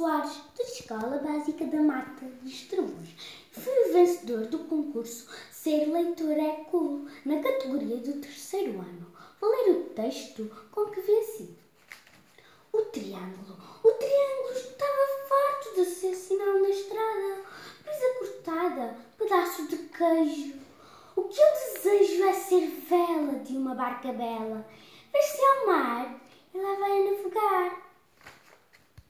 Soares, da Escola Básica da Mata de Estrelas. Fui o vencedor do concurso Ser Leitor é Cool, na categoria do terceiro ano. Vou ler o texto com que venci. O triângulo. O triângulo estava farto de ser sinal na estrada. Presa cortada, pedaço de queijo. O que eu desejo é ser vela de uma barca bela. Ver-se ao mar